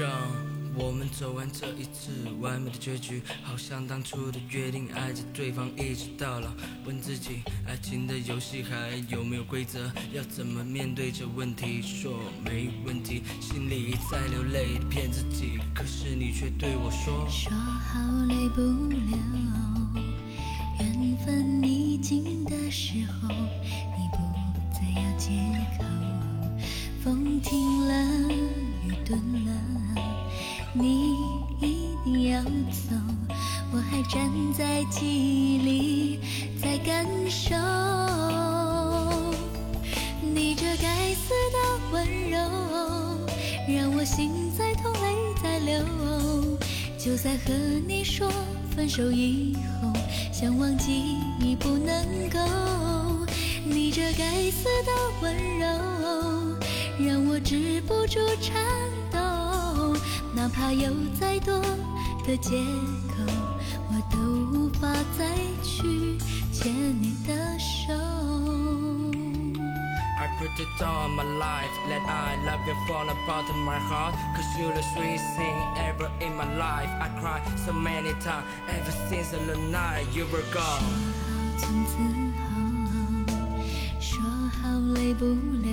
让我们走完这一次完美的结局，好像当初的约定，爱着对方一直到老。问自己，爱情的游戏还有没有规则？要怎么面对这问题？说没问题，心里在流泪，骗自己，可是你却对我说。说好累不了，缘分已尽的时候，你不再要借口。风停了，顿了，你一定要走，我还站在记忆里，在感受你这该死的温柔，让我心在痛，泪在流。就在和你说分手以后，想忘记已不能够。你这该死的温柔，让我止不住颤抖。怕有再多的借口，我都无法再去牵你的手。I put it on my life I love you from the bottom of my heart Cause you're the sweetest thing ever in my life I cried so many times ever since the night you were gone 说好从此后，说好泪不了，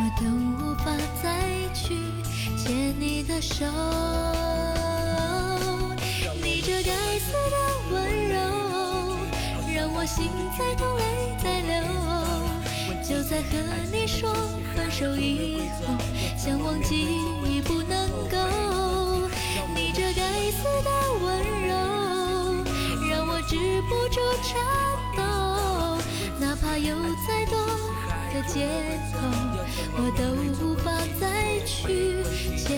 我都无法再去牵你的手。你这该死的温柔。让我心在痛，泪在流。就在和你说分手以后，想忘记已不能够。你这该死的温柔，让我止不住颤抖。哪怕有再多的借口，我都无法再去。